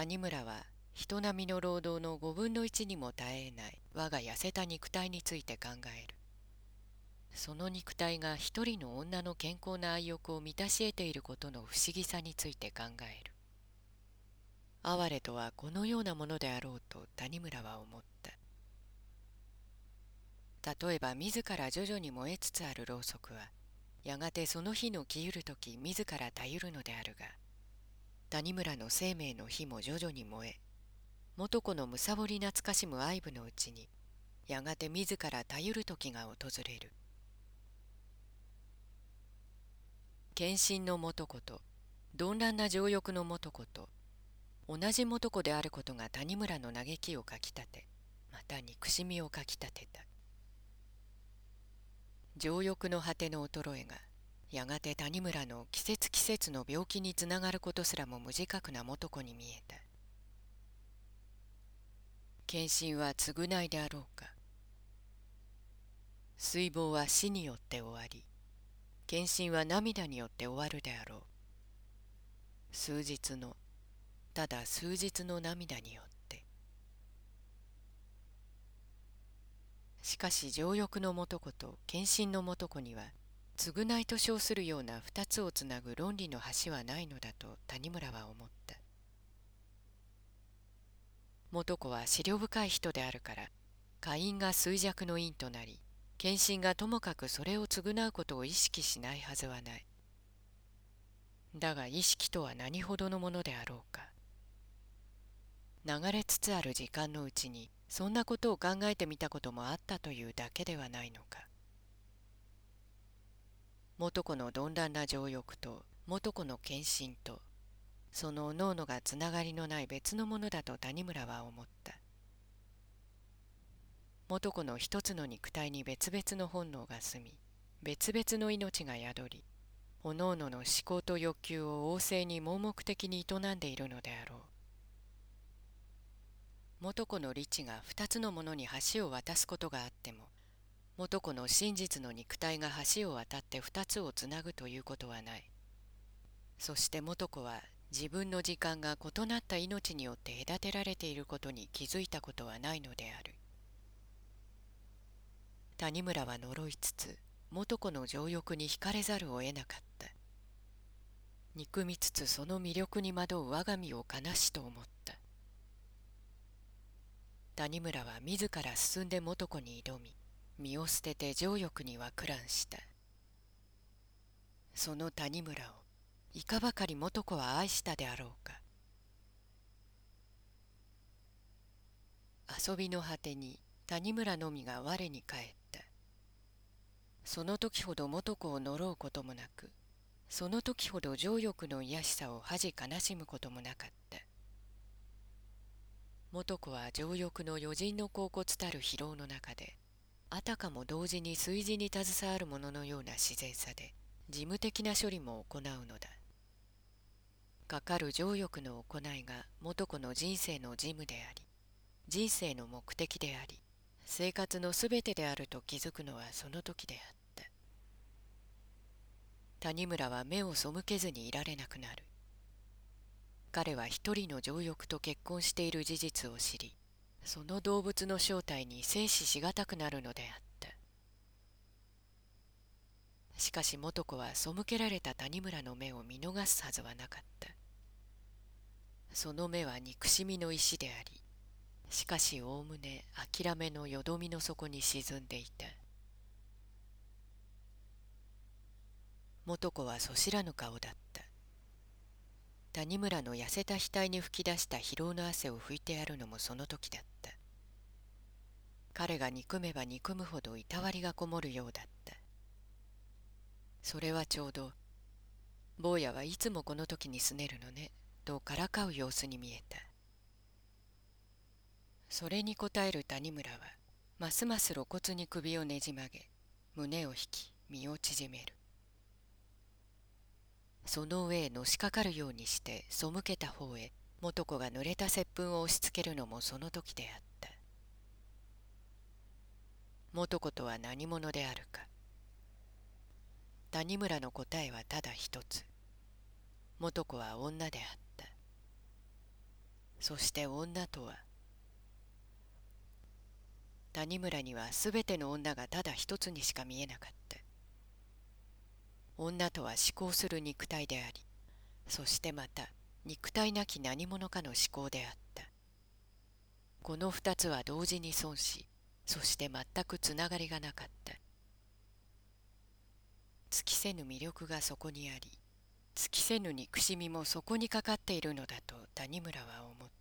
谷村は人並みの労働の5分の1にも耐えない。我が痩せた肉体について考える。その肉体が一人の女の健康な愛欲を満たし得ていることの不思議さについて考える。哀れとはこのようなものであろうと谷村は思った。例えば自ら徐々に燃えつつあるろうそくはやがてその火の消ゆる時自らたゆるのであるが谷村の生命の火も徐々に燃え元子のむさぼり懐かしむ愛撫のうちにやがて自らたゆる時が訪れる。献身の元子と鈍乱な情欲の元子と同じ元子であることが谷村の嘆きをかきたてまた憎しみをかきたてた。情欲の果ての衰えがやがて谷村の季節季節の病気につながることすらも無自覚な元子に見えた。献身は償いであろうか。水亡は死によって終わり献身は涙によって終わるであろう。数日のただ数日の涙によって。しかし情欲の元子と献身の元子には償いと称するような二つをつなぐ論理の橋はないのだと谷村は思った。元子は思慮深い人であるから下因が衰弱の因となり献身がともかくそれを償うことを意識しないはずはない。だが意識とは何ほどのものであろうか。流れつつある時間のうちにそんなことを考えてみたこともあったというだけではないのか。元子の鈍乱な情欲と元子の献身とその脳々がつながりのない別のものだと谷村は思った。元子の一つの肉体に別々の本能が住み別々の命が宿りおのおのの思考と欲求を旺盛に盲目的に営んでいるのであろう。元子の理智が二つのものに橋を渡すことがあっても元子の真実の肉体が橋を渡って二つをつなぐということはない。そして元子は自分の時間が異なった命によって隔てられていることに気づいたことはないのである。谷村は呪いつつ元子の情欲に惹かれざるを得なかった。憎みつつその魅力に惑う我が身を悲しと思った。谷村は自ら進んで元子に挑み身を捨てて情欲には苦乱した。その谷村をいかばかり元子は愛したであろうか。遊びの果てに谷村のみが我に返った。その時ほど元子を呪うこともなくその時ほど情欲の癒しさを恥悲しむこともなかった。元子は情欲の余人の甲骨たる疲労の中であたかも同時に炊事に携わるもののような自然さで事務的な処理も行うのだ。かかる情欲の行いが元子の人生の事務であり人生の目的であり生活のすべてであると気づくのはその時であった。谷村は目を背けずにいられなくなる。彼は一人の情欲と結婚している事実を知りその動物の正体に静止しがたくなるのであった。しかし元子は背けられた谷村の目を見逃すはずはなかった。その目は憎しみの石でありしかしおおむね諦めのよどみの底に沈んでいた。元子はそしらぬ顔だった。谷村の痩せた額に吹き出した疲労の汗を拭いてやるのもその時だった。彼が憎めば憎むほどいたわりがこもるようだった。それはちょうど坊やはいつもこの時にすねるのねとからかう様子に見えた。それに応える谷村はますます露骨に首をねじ曲げ胸を引き身を縮める。その上へのしかかるようにして背けた方へ元子が濡れた接吻を押しつけるのもその時であった。元子とは何者であるか。谷村の答えはただ一つ。元子は女であった。そして女とは谷村には全ての女がただ一つにしか見えなかった。女とは思考する肉体でありそしてまた肉体なき何者かの思考であった。この二つは同時に損しそして全くつながりがなかった。尽きせぬ魅力がそこにあり尽きせぬ憎しみもそこにかかっているのだと谷村は思った。